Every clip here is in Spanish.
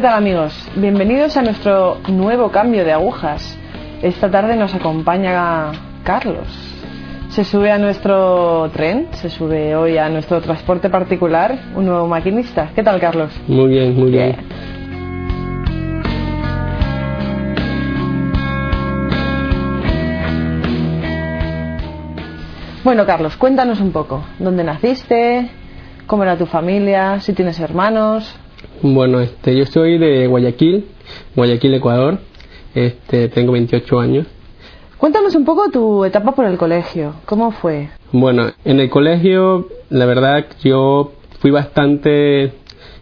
¿Qué tal amigos? Bienvenidos a nuestro nuevo cambio de agujas. Esta tarde nos acompaña Carlos. Se sube a nuestro tren, se sube hoy a nuestro transporte particular, un nuevo maquinista. ¿Qué tal Carlos? Muy bien, muy bien. Bueno Carlos, cuéntanos un poco. ¿Dónde naciste? ¿Cómo era tu familia? ¿Si tienes hermanos? Bueno, este, yo soy de Guayaquil, Guayaquil, Ecuador. Este, tengo 28 años. Cuéntanos un poco tu etapa por el colegio. ¿Cómo fue? Bueno, en el colegio, la verdad, yo fui bastante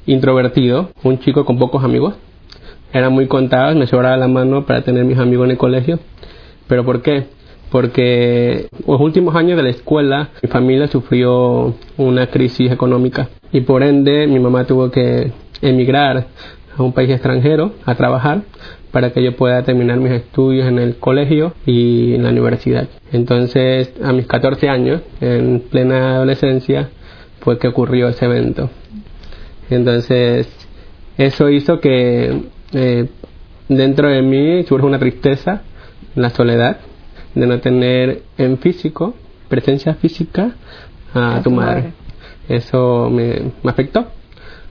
introvertido, un chico con pocos amigos. Eran muy contados, me sobraba la mano para tener mis amigos en el colegio. ¿Pero por qué? Porque los últimos años de la escuela mi familia sufrió una crisis económica y por ende mi mamá tuvo que emigrar a un país extranjero a trabajar para que yo pueda terminar mis estudios en el colegio y en la universidad. Entonces, a mis 14 años, en plena adolescencia, fue que ocurrió ese evento. Entonces, eso hizo que eh, dentro de mí surja una tristeza, la soledad, de no tener en físico, presencia física a, tu madre. Eso me, me afectó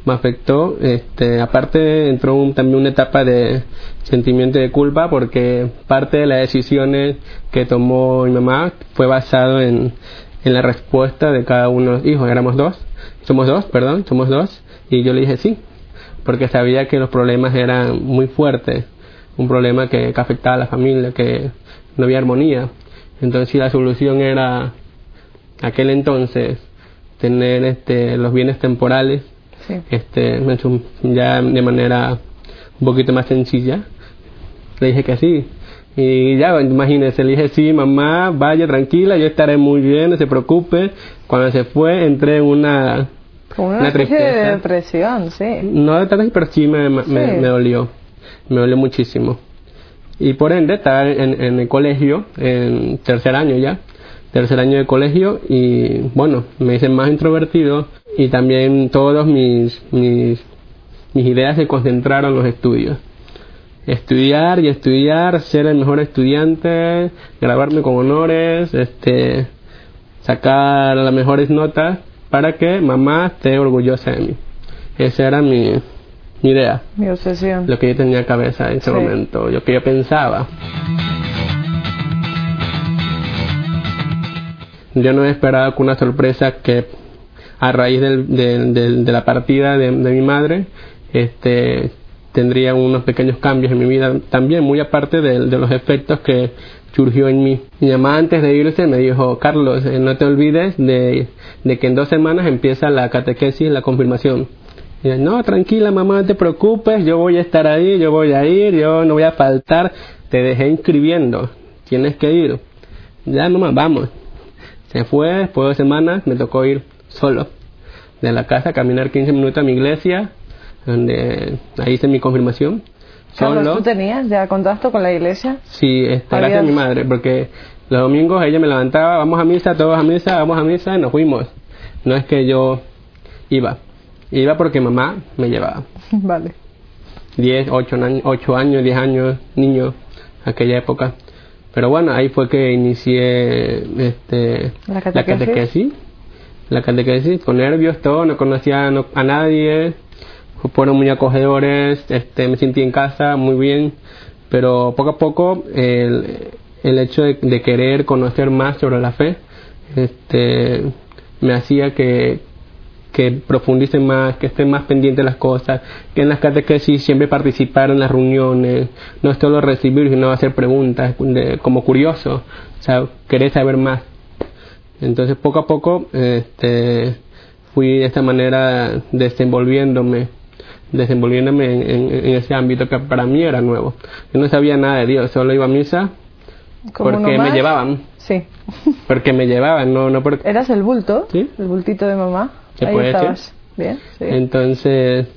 me afectó. Este, aparte entró un, también una etapa de sentimiento de culpa porque parte de las decisiones que tomó mi mamá fue basado en, la respuesta de cada uno de los hijos. Éramos dos, somos dos, perdón, somos dos. Y yo le dije sí, porque sabía que los problemas eran muy fuertes, un problema que, que afectaba a la familia, que no había armonía. Entonces si la solución era aquel entonces tener este, los bienes temporales este, ya de manera un poquito más sencilla. Le dije que sí. Y ya, imagínese, le dije, sí, mamá, vaya tranquila, yo estaré muy bien, no se preocupe. Cuando se fue, entré en una... una, tristeza. depresión, sí. No de pero sí me, me, dolió. Me dolió muchísimo. Y por ende, estaba en, en el colegio, en tercer año ya, tercer año de colegio, y bueno, me hice más introvertido y también todos mis, mis, mis ideas se concentraron en los estudios. Estudiar y estudiar, ser el mejor estudiante, graduarme con honores, este, sacar las mejores notas para que mamá esté orgullosa de mí. Esa era mi, mi idea. Mi obsesión. Lo que yo tenía en cabeza en ese momento, lo que yo pensaba. Yo no esperaba con una sorpresa que a raíz del, de la partida de, mi madre, este, tendría unos pequeños cambios en mi vida también, muy aparte de, los efectos que surgió en mí. Mi mamá antes de irse me dijo, Carlos, eh, no te olvides de, que en dos semanas empieza la catequesis, la confirmación. Y no, tranquila mamá, no te preocupes, yo voy a estar ahí, yo voy a ir, yo no voy a faltar, te dejé inscribiendo, tienes que ir. Ya nomás, vamos. Se fue, después de dos semanas me tocó ir solo de la casa, caminar 15 minutos a mi iglesia, donde ahí hice mi confirmación. Solo. ¿tú tenías ya contacto con la iglesia? Sí, gracias a mi madre, porque los domingos ella me levantaba, vamos a misa, todos a misa, vamos a misa y nos fuimos. No es que yo iba, iba porque mamá me llevaba. Vale. 10, 8, 8 años, 10 años, niño, aquella época. Pero bueno, ahí fue que inicié este, la catequesis. la catequesis con nervios, todo, no conocía a nadie, fueron muy acogedores, este, me sentí en casa muy bien, pero poco a poco el, el hecho de, querer conocer más sobre la fe este, me hacía que, que profundice más, que esté más pendiente de las cosas, que en las catequesis siempre participar en las reuniones, no es solo recibir, sino hacer preguntas como curioso, o sea, querer saber más. Entonces poco a poco este, fui de esta manera desenvolviéndome, desenvolviéndome en, ese ámbito que para mí era nuevo. Yo no sabía nada de Dios, solo iba a misa porque me llevaban. Sí. Porque me llevaban, no, no porque... ¿Eras el bulto? Sí. El bultito de mamá. Ahí estabas. Bien. Entonces,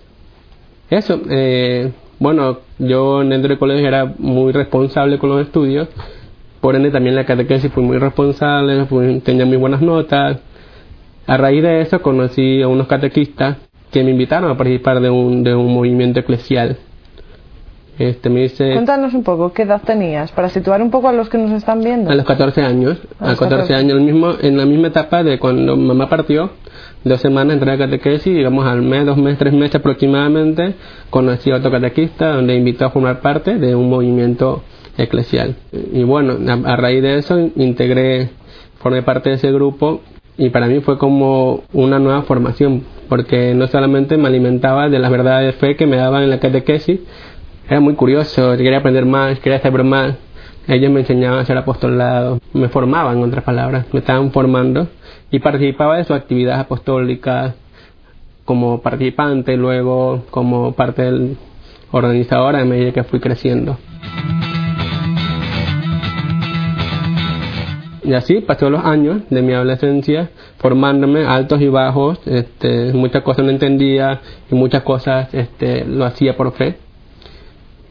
eso, eh, bueno, yo dentro del colegio era muy responsable con los estudios por ende, también la catequesis fui muy responsable, tenía muy buenas notas. A raíz de eso conocí a unos catequistas que me invitaron a participar de un, de un movimiento eclesial. Este, me dice, Cuéntanos un poco, ¿qué edad tenías? Para situar un poco a los que nos están viendo. A los 14 años. A, los 14, años, el mismo, en la misma etapa de cuando mamá partió, dos semanas entré a catequesis, digamos al mes, dos meses, tres meses aproximadamente, conocí a otro catequista donde invitó a formar parte de un movimiento eclesial. Y bueno, a, a raíz de eso integré, formé parte de ese grupo y para mí fue como una nueva formación, porque no solamente me alimentaba de las verdades de fe que me daban en la catequesis, era muy curioso, quería aprender más, quería saber más. Ellos me enseñaban a hacer apostolado, me formaban, en otras palabras, me estaban formando y participaba de sus actividades apostólicas como participante, luego como parte del organizador a medida que fui creciendo. Y así pasó los años de mi adolescencia formándome altos y bajos, este, muchas cosas no entendía y muchas cosas este, lo hacía por fe.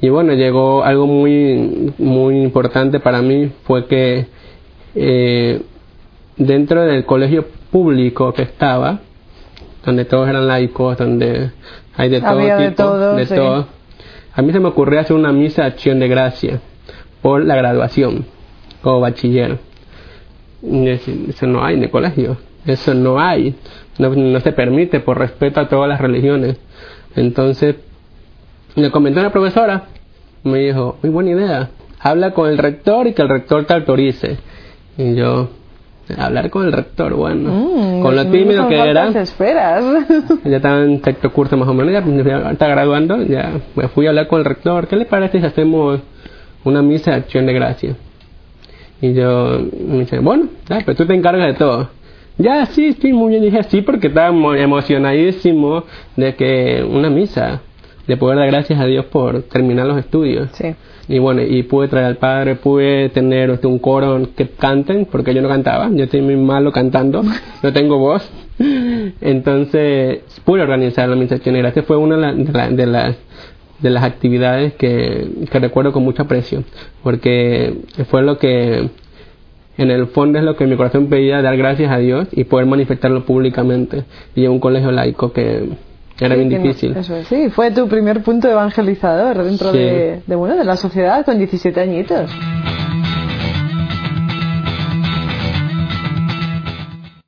Y bueno, llegó algo muy, muy importante para mí, fue que eh, dentro del colegio público que estaba, donde todos eran laicos, donde hay de todo tipo, de, todo, a mí se me ocurrió hacer una misa de acción de gracia por la graduación como bachiller. eso no hay en el colegio, eso no hay, no, no se permite por respeto a todas las religiones. Entonces, le comentó a la profesora, me dijo, muy buena idea, habla con el rector y que el rector te autorice. Y yo, hablar con el rector, bueno, mm, con lo tímido que era. ya estaba en sexto curso más o menos, ya está graduando, ya me fui a hablar con el rector, ¿qué le parece si hacemos una misa de acción de gracia? Y yo me dice, bueno, ya, pero tú te encargas de todo. Ya, sí, sí, muy bien. Dije sí, porque estaba emocionadísimo de que una misa de poder dar gracias a Dios por terminar los estudios. Sí. Y bueno, y pude traer al padre, pude tener este, un coro que canten, porque yo no cantaba, yo estoy muy malo cantando, no tengo voz. Entonces pude organizar la misa gracias. Fue una de, de, las de las actividades que, que recuerdo con mucho aprecio, porque fue lo que en el fondo es lo que mi corazón pedía, dar gracias a Dios y poder manifestarlo públicamente. Y en un colegio laico que era bien difícil. Sí, fue tu primer punto evangelizador dentro de, de, bueno, de la sociedad con 17 añitos.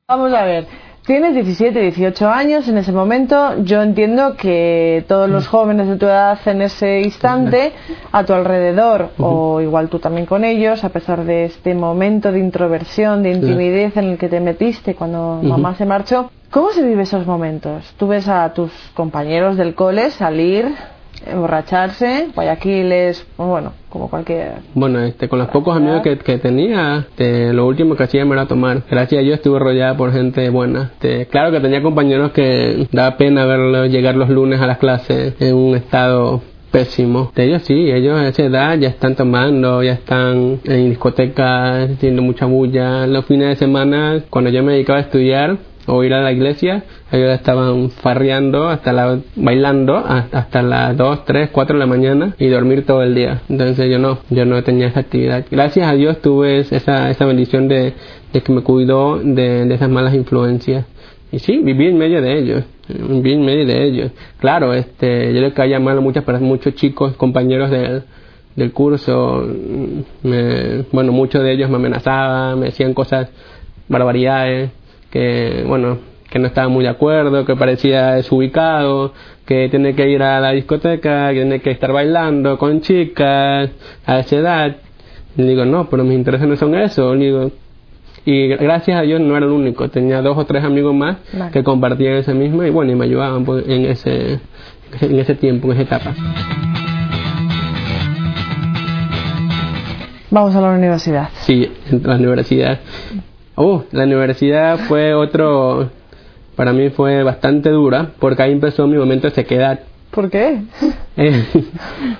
Vamos a ver, tienes 17, 18 años en ese momento. Yo entiendo que todos los jóvenes de tu edad en ese instante, a tu alrededor, o igual tú también con ellos, a pesar de este momento de introversión, de intimidez en el que te metiste cuando mamá se marchó, ¿Cómo se vive esos momentos? Tú ves a tus compañeros del cole salir, emborracharse, guayaquiles, bueno, como cualquier... Bueno, este, con los pocos amigos que, que tenía, este, lo último que hacía era tomar. Gracias a Dios estuve rodeada por gente buena. Este, claro que tenía compañeros que daba pena verlos llegar los lunes a las clases en un estado pésimo. Ellos sí, ellos a esa edad ya están tomando, ya están en discotecas, haciendo mucha bulla. Los fines de semana, cuando yo me dedicaba a estudiar, o ir a la iglesia, ellos estaban farreando, hasta la, bailando hasta las 2, 3, 4 de la mañana y dormir todo el día. Entonces yo no, yo no tenía esa actividad. Gracias a Dios tuve esa, esa bendición de, de que me cuidó de, de esas malas influencias. Y sí, viví en medio de ellos, viví en medio de ellos. Claro, este, yo le caía mal a muchas muchos chicos, compañeros del, del curso, me, bueno, muchos de ellos me amenazaban, me decían cosas, barbaridades, que, bueno, que no estaba muy de acuerdo, que parecía desubicado, que tiene que ir a la discoteca, que tiene que estar bailando con chicas a esa edad. Y digo, no, pero mis intereses no son eso. digo, y gracias a Dios no era el único, tenía dos o tres amigos más que compartían esa misma y bueno, y me ayudaban pues, en ese, en ese tiempo, en esa etapa. Vamos a la universidad. Sí, en la universidad. Uh, la universidad fue otro, para mí fue bastante dura, porque ahí empezó mi momento de sequedad. ¿Por qué? Eh,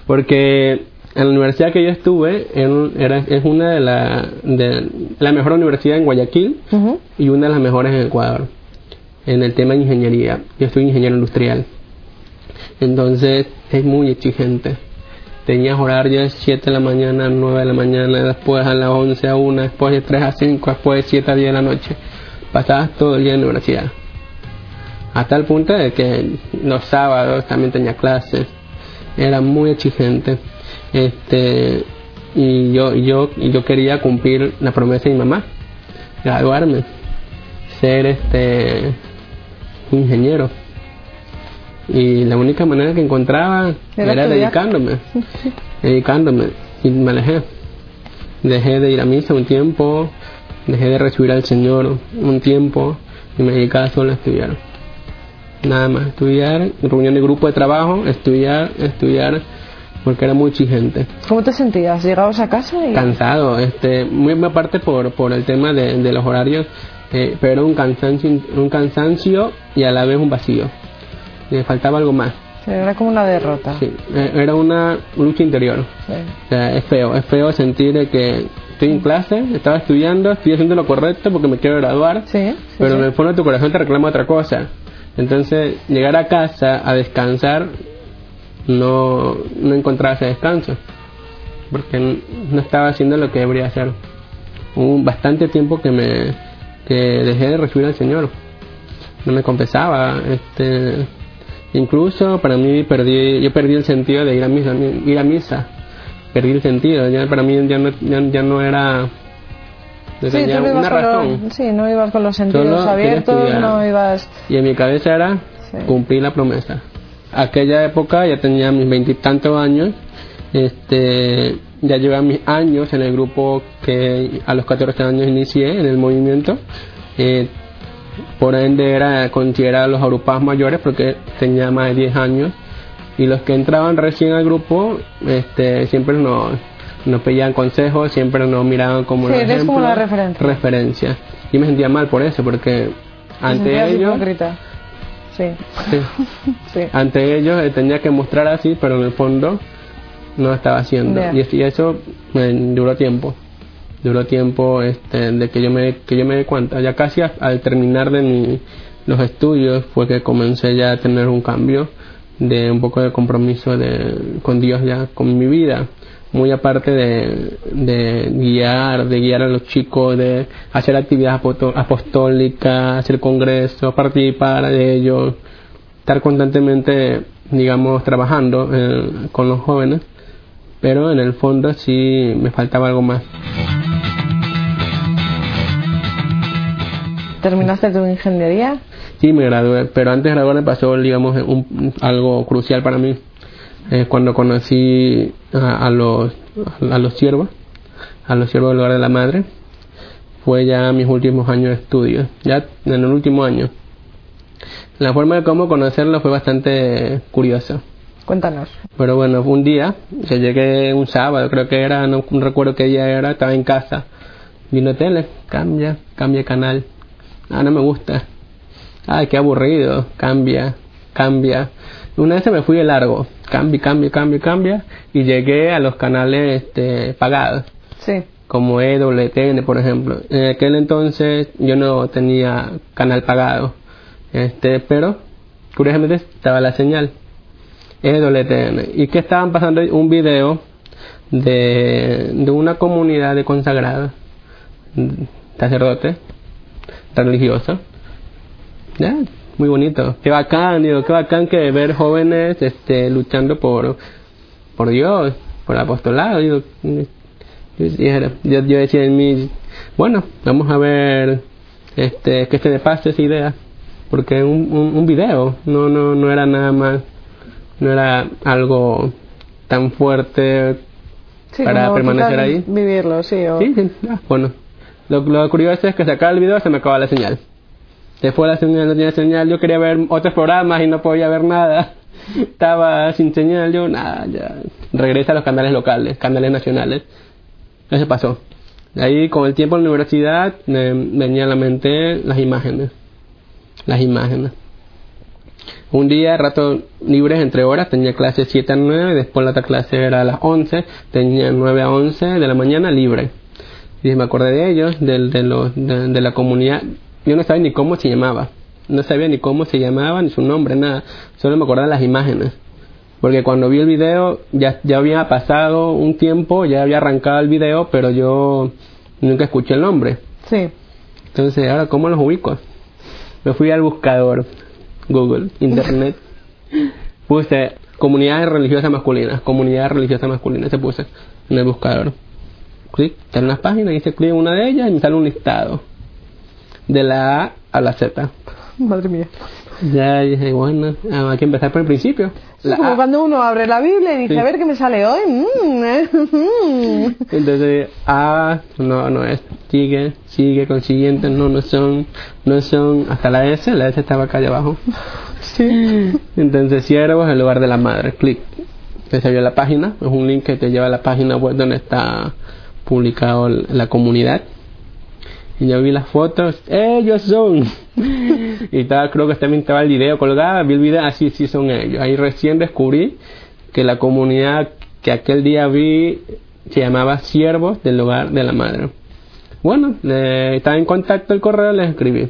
porque en la universidad que yo estuve era, es una de la, de la mejor universidad en Guayaquil y una de las mejores en Ecuador en el tema de ingeniería. Yo soy ingeniero industrial. Entonces es muy exigente tenías horarios de 7 de la mañana a 9 de la mañana, después a las 11 a 1, después de 3 a 5, después de 7 a 10 de la noche. Pasabas todo el día en la universidad. A tal punto de que los sábados también tenía clases. Era muy exigente. Este, y yo, yo, yo quería cumplir la promesa de mi mamá, graduarme, ser este ingeniero. Y la única manera que encontraba Era dedicándome, dedicándome. Y me alejé. Dejé de ir a misa un tiempo, dejé de recibir al Señor un tiempo y me dedicaba solo a estudiar. Nada más, estudiar, reunión de grupo de trabajo, estudiar, estudiar, porque era muy exigente ¿Cómo te sentías? Llegabas a casa y... cansado, este, muy aparte por, por el tema de, de los horarios, eh, pero un cansancio, un cansancio y a la vez un vacío. Le faltaba algo más. Era como una derrota. Sí, eh, era una lucha interior. Sí. O sea, es feo, es feo sentir que estoy en clase, estaba estudiando, estoy haciendo lo correcto porque me quiero graduar, Sí, sí, pero en el fondo de tu corazón te reclama otra cosa. Entonces, llegar a casa a descansar, no, no encontraba ese descanso, porque no estaba haciendo lo que debería hacer. Hubo bastante tiempo que me que dejé de recibir al Señor, no me confesaba, este, incluso para mí perdí, yo perdí el sentido de ir a misa, ir a misa, perdí el sentido, ya para mí ya no, ya, ya no era, Sí, tú no ibas una con razón. los, sí, no ibas con los sentidos Solo abiertos, no ibas... Y en mi cabeza era Sí. cumplir la promesa. Aquella época ya tenía mis veintitantos años, este, ya llevaba mis años en el grupo que a los 14 años inicié en el movimiento. Eh, por ende era considerado los agrupados mayores porque tenía más de 10 años y los que entraban recién al grupo este, siempre nos, nos pedían consejos, siempre nos miraban como Sí, un eres como ejemplo, la referencia. referencia. Y me sentía mal por eso porque te ante ellos hipócrita. Sí, Sí. sí. Ante ellos eh, tenía que mostrar así, pero en el fondo no estaba haciendo. Y, y eso me duró tiempo. Duró tiempo este, de que yo me que yo me di cuenta. Ya casi al terminar de mi, los estudios fue que comencé ya a tener un cambio de un poco de compromiso de, con Dios ya, con mi vida. Muy aparte de, de guiar, de guiar a los chicos, de hacer actividades apostólicas, hacer congresos, participar de ellos, estar constantemente, digamos, trabajando eh, con los jóvenes, pero en el fondo sí me faltaba algo más. ¿Terminaste tu ingeniería? Sí, me gradué, pero antes de graduarme pasó, digamos, un- algo crucial para mí. Eh, cuando conocí a, a los a los siervos, a los siervos del lugar de la madre, fue ya mis últimos años de estudio, ya en el último año. La forma de cómo conocerlos fue bastante curiosa. Cuéntanos. Pero bueno, un día, yo llegué un sábado, creo que era, no, no recuerdo qué día era, estaba en casa, vino tele, cambia, cambia canal. Ah, no me gusta. Ay, qué aburrido, cambia, cambia. Una vez se me fui de largo, cambia, cambia, cambia, cambia, y llegué a los canales este, pagados, Sí. como EWTN, por ejemplo. En aquel entonces yo no tenía canal pagado, este, pero curiosamente estaba la señal. EWTN. Y que estaban pasando un video de, de una comunidad de consagrados, sacerdotes, religiosos. Ya, muy bonito. Qué bacán, digo, qué bacán que ver jóvenes este, luchando por, por Dios, por el apostolado. Digo, yo, yo- decía en mí, bueno, vamos a ver este, que se me pase esa idea. Porque un, un, un video no, no, no era nada más, no era algo tan fuerte Sí, para permanecer ahí. Vivirlo, sí. O... Sí, sí, ah, bueno. Lo, lo curioso es que se acaba el video se me acaba la señal. Se fue la señal, no tenía señal. Yo quería ver otros programas y no podía ver nada. Estaba sin señal. Yo, nada, ya. Regresa a los canales locales, canales nacionales. Eso pasó. Ahí, con el tiempo en la universidad, me venía a la mente las imágenes. Las imágenes. Un día, rato libres entre horas, tenía clase 7 a 9, después la otra clase era a las 11, tenía 9 a 11 de la mañana libre. Y me acordé de ellos, del- de, los, de, de la comunidad. Yo no sabía ni cómo se llamaba. No sabía ni cómo se llamaba, ni su nombre, nada. Solo me acordaba de las imágenes. Porque cuando vi el video, ya, ya había pasado un tiempo, ya había arrancado el video, pero yo nunca escuché el nombre. Sí. Entonces, ahora, ¿cómo los ubico? Me fui al buscador Google, Internet. Puse comunidades religiosas masculinas, comunidades religiosas masculinas, se puse en el buscador. Clic, en unas páginas, hice clic en una de ellas y me sale un listado. De la A a la Z. Madre mía. Ya dije, bueno, ah, hay que empezar por el principio. La como A. cuando uno abre la Biblia y dice, Sí. a ver qué me sale hoy. Mm, eh, mm. Entonces, A, no, no es, sigue, sigue, consiguiente, no, no son, no son, hasta la S, la S estaba acá allá abajo. Sí. Entonces, siervos en lugar de la madre, clic. Te salió la página, es un link que te lleva a la página web donde está publicado la comunidad. Y yo vi las fotos, ellos son. y estaba, creo que también estaba el video colgado, vi el video, así sí son ellos. Ahí recién descubrí que la comunidad que aquel día vi se llamaba Siervos del Hogar de la Madre. Bueno, le- estaba en contacto el correo, les escribí.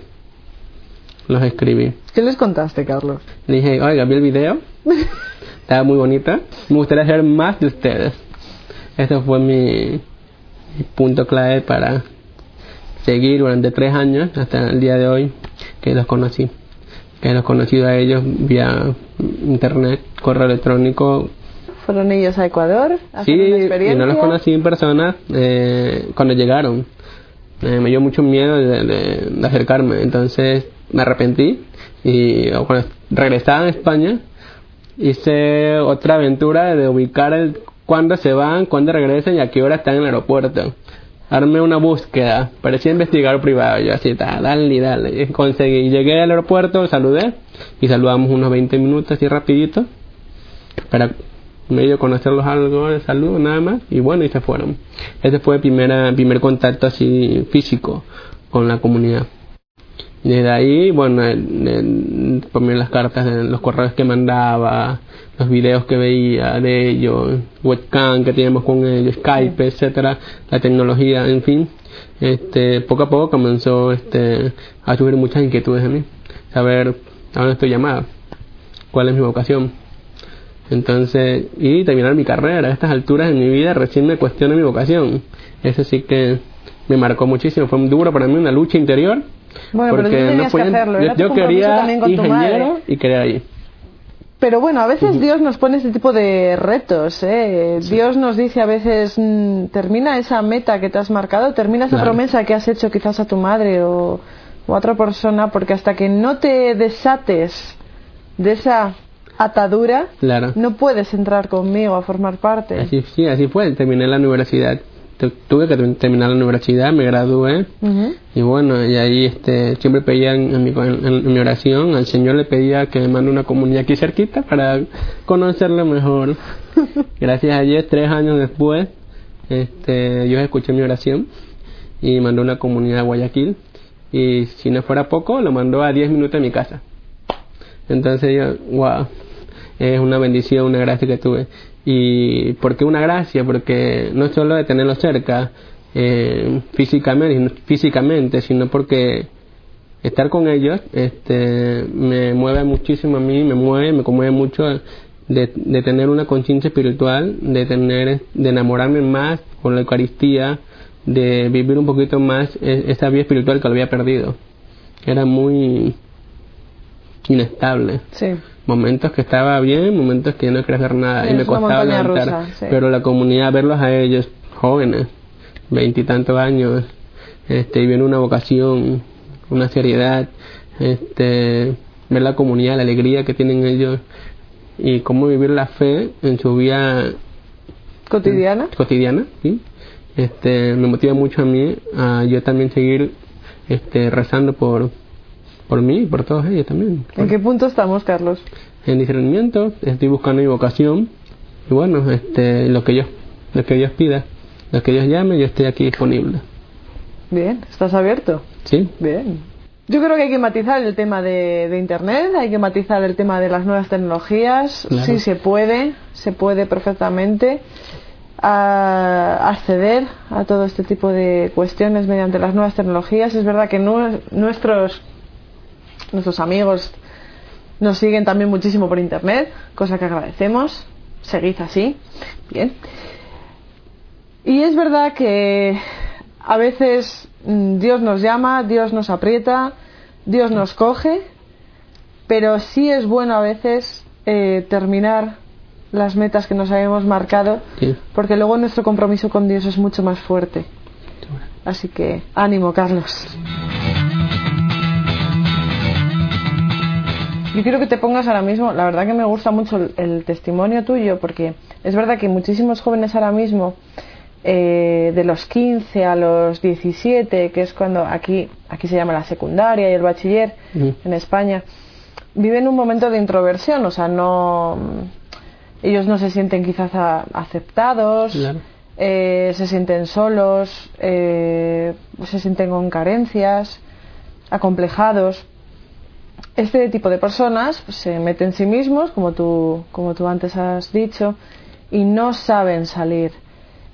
Los escribí. ¿Qué les contaste, Carlos? Le dije, oiga, vi el video. Estaba muy bonita. Me gustaría hacer más de ustedes. Ese fue mi punto clave para seguir durante tres años hasta el día de hoy que los conocí. Que los conocí a ellos vía internet, correo electrónico. ¿Fueron ellos a Ecuador? a Sí, hacer una y experiencia? no los conocí en persona eh, cuando llegaron. Eh, me dio mucho miedo de, de- de acercarme, entonces me arrepentí y cuando regresaba a España hice otra aventura de ubicar el cuándo se van, cuándo regresan y a qué hora están en el aeropuerto. Armé una búsqueda, parecía investigador privado, yo así, dale, y dale, conseguí, llegué al aeropuerto, saludé y saludamos unos 20 minutos así rapidito para medio conocerlos algo de saludo nada más. Y bueno y se fueron. Ese fue el primer contacto así físico con la comunidad desde ahí bueno el- ponme las cartas de los correos que mandaba los videos que veía de ellos webcam que teníamos con ellos Skype etcétera la tecnología en fin este poco a poco comenzó este a subir muchas inquietudes en mí saber a dónde estoy llamada cuál es mi vocación entonces, y terminar mi carrera. A estas alturas en mi vida recién me cuestiono mi vocación. Eso sí que me marcó muchísimo. Fue duro para mí, una lucha interior. Bueno, pero tú tenías que hacerlo, yo, tu yo quería ingeniero y quería ir. Pero bueno, a veces Dios nos pone este tipo de retos. ¿eh? Dios nos dice a veces, mm, termina esa meta que te has marcado, termina esa Claro. promesa que has hecho quizás a tu madre o, o a otra persona, porque hasta que no te desates de esa atadura, Claro. no puedes entrar conmigo a formar parte. Así, sí, así fue. Terminé la universidad. Tu- Tuve que ter- terminar la universidad, me gradué. Y bueno, y ahí este, siempre pedía en, en mi, en- en mi oración, al Señor le pedía que me mande una comunidad aquí cerquita para conocerlo mejor. Gracias a Dios, tres años después, este, yo escuché mi oración y mandó una comunidad a Guayaquil. Y si no fuera poco, lo mandó a 10 minutos de mi casa. Entonces yo, wow, es una bendición, una gracia que tuve. ¿Y por qué una gracia? Porque no solo de tenerlo cerca eh, físicamente, físicamente, sino porque estar con ellos este, me mueve muchísimo a mí, me mueve, me conmueve mucho de, de tener una conciencia espiritual, de tener, de enamorarme más con la Eucaristía, de vivir un poquito más e- esa vida espiritual que lo había perdido. Era muy inestable Sí. momentos que estaba bien, momentos que no quería hacer nada Sí, y me costaba levantar. rusa, sí. Pero la comunidad, verlos a ellos jóvenes, veintitantos años, este, y viendo una vocación, una seriedad, este, ver la comunidad, la alegría que tienen ellos y cómo vivir la fe en su vida ¿Cotidiana? cotidiana, ¿sí? este, me motiva mucho a mí a yo también seguir este, rezando por, por mí y por todos ellos también. ¿En qué punto estamos, Carlos? en discernimiento, estoy buscando mi vocación y bueno, este, lo que Dios, lo que Dios pida, lo que Dios llame, yo estoy aquí disponible. Bien, ¿estás abierto? ¿Sí? Bien. Yo creo que hay que matizar el tema de, de Internet, hay que matizar el tema de las nuevas tecnologías. Claro. Sí se puede, se puede perfectamente a- acceder a todo este tipo de cuestiones mediante las nuevas tecnologías. Es verdad que nue- nuestros, nuestros amigos nos siguen también muchísimo por Internet, cosa que agradecemos. Seguid así. Bien. Y es verdad que a veces mm, Dios nos llama, Dios nos aprieta, Dios nos coge, pero sí es bueno a veces eh, terminar las metas que nos habíamos marcado, porque luego nuestro compromiso con Dios es mucho más fuerte. Así que ánimo, Carlos. Yo quiero que te pongas ahora mismo, la verdad que me gusta mucho el, el testimonio tuyo, porque es verdad que muchísimos jóvenes ahora mismo, eh, de los 15 a los 17, que es cuando aquí, aquí se llama la secundaria y el bachiller en España, viven un momento de introversión, o sea, no ellos no se sienten quizás a- aceptados, Claro. eh, se sienten solos, eh, se sienten con carencias, acomplejados. Este tipo de personas pues, se meten en sí mismos, como tú, como tú antes has dicho, y no saben salir.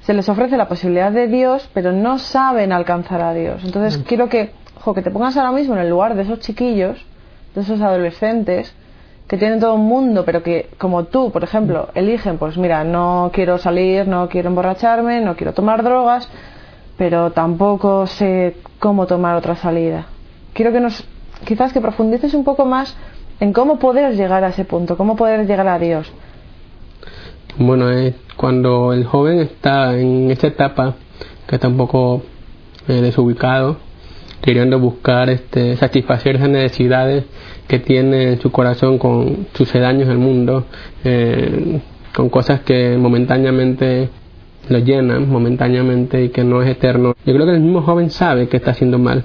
Se les ofrece la posibilidad de Dios, pero no saben alcanzar a Dios. Entonces quiero que, jo, que te pongas ahora mismo en el lugar de esos chiquillos, de esos adolescentes, que tienen todo un mundo, pero que, como tú, por ejemplo, eligen, pues mira, no quiero salir, no quiero emborracharme, no quiero tomar drogas, pero tampoco sé cómo tomar otra salida. Quiero que nos, quizás que profundices un poco más en cómo poder llegar a ese punto, cómo poder llegar a Dios. Bueno, es cuando el joven está en esa etapa que está un poco eh, desubicado, queriendo buscar este, satisfacer esas necesidades que tiene en su corazón con sucedáneos del mundo, eh, con cosas que momentáneamente lo llenan, momentáneamente y que no es eterno. Yo creo que el mismo joven sabe que está haciendo mal.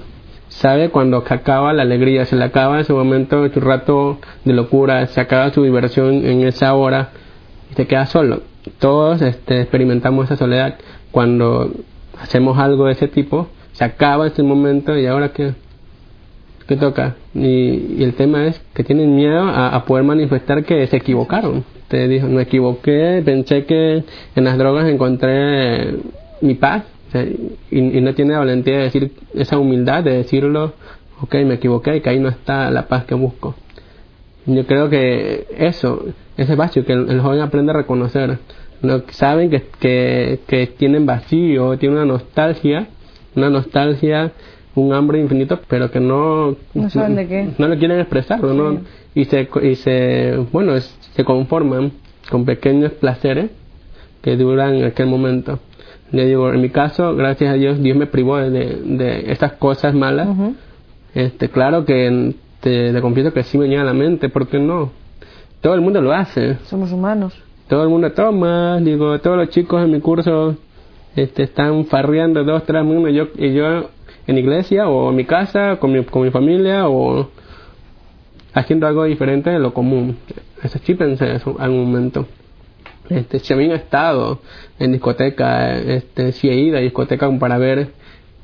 Sabe cuando se acaba la alegría, se le acaba ese momento, su rato de locura, se acaba su diversión en esa hora y te quedas solo. Todos este, experimentamos esa soledad cuando hacemos algo de ese tipo, se acaba ese momento y ahora qué, qué toca. Y, el tema es que tienen miedo a, a poder manifestar que se equivocaron. Te dijo, me equivoqué, pensé que en las drogas encontré mi paz y, y no tiene la valentía de decir esa humildad, de decirlo, ok, me equivoqué y que ahí no está la paz que busco. Yo creo que eso, ese vacío, que el, el joven aprende a reconocer. No, saben que, que, que tienen vacío, tienen una nostalgia, una nostalgia, un hambre infinito, pero que no, No saben de qué. no lo quieren. Sí. Y se, y se, bueno, se conforman con pequeños placeres que duran en aquel momento. Le digo, en mi caso, gracias a Dios, Dios me privó de, de esas cosas malas. Este, claro que te, te confieso que sí me llega a la mente, ¿por qué no? Todo el mundo lo hace, Somos humanos. todo el mundo toma, digo, todos los chicos en mi curso este, están farreando dos, tres minutos, y yo, y yo en iglesia o en mi casa, con mi, con mi familia o haciendo algo diferente de lo común. Eso sí pensé eso algún momento. Este, si había estado en discoteca, este, si he ido a discoteca para ver,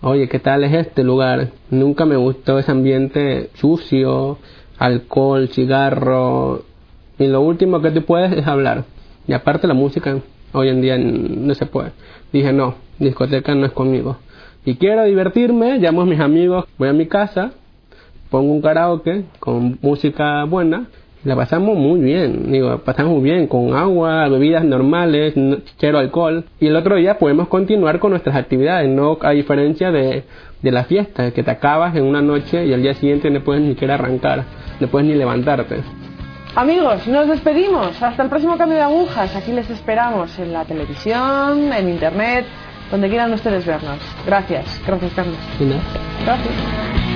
oye, ¿qué tal es este lugar? Nunca me gustó ese ambiente sucio, alcohol, cigarro, y lo último que tú puedes es hablar. Y aparte la música, hoy en día no se puede. Dije, no, discoteca no es conmigo. Y quiero divertirme, llamo a mis amigos, voy a mi casa, pongo un karaoke con música buena, la pasamos muy bien, digo, pasamos muy bien con agua, bebidas normales, no- cero alcohol, y el otro día podemos continuar con nuestras actividades, no a diferencia de, de la fiesta, que te acabas en una noche y al día siguiente no puedes ni siquiera arrancar, no puedes ni levantarte. Amigos, nos despedimos. Hasta el próximo cambio de agujas. Aquí les esperamos en la televisión, en internet, donde quieran ustedes vernos. Gracias. Gracias, Carlos. Gracias.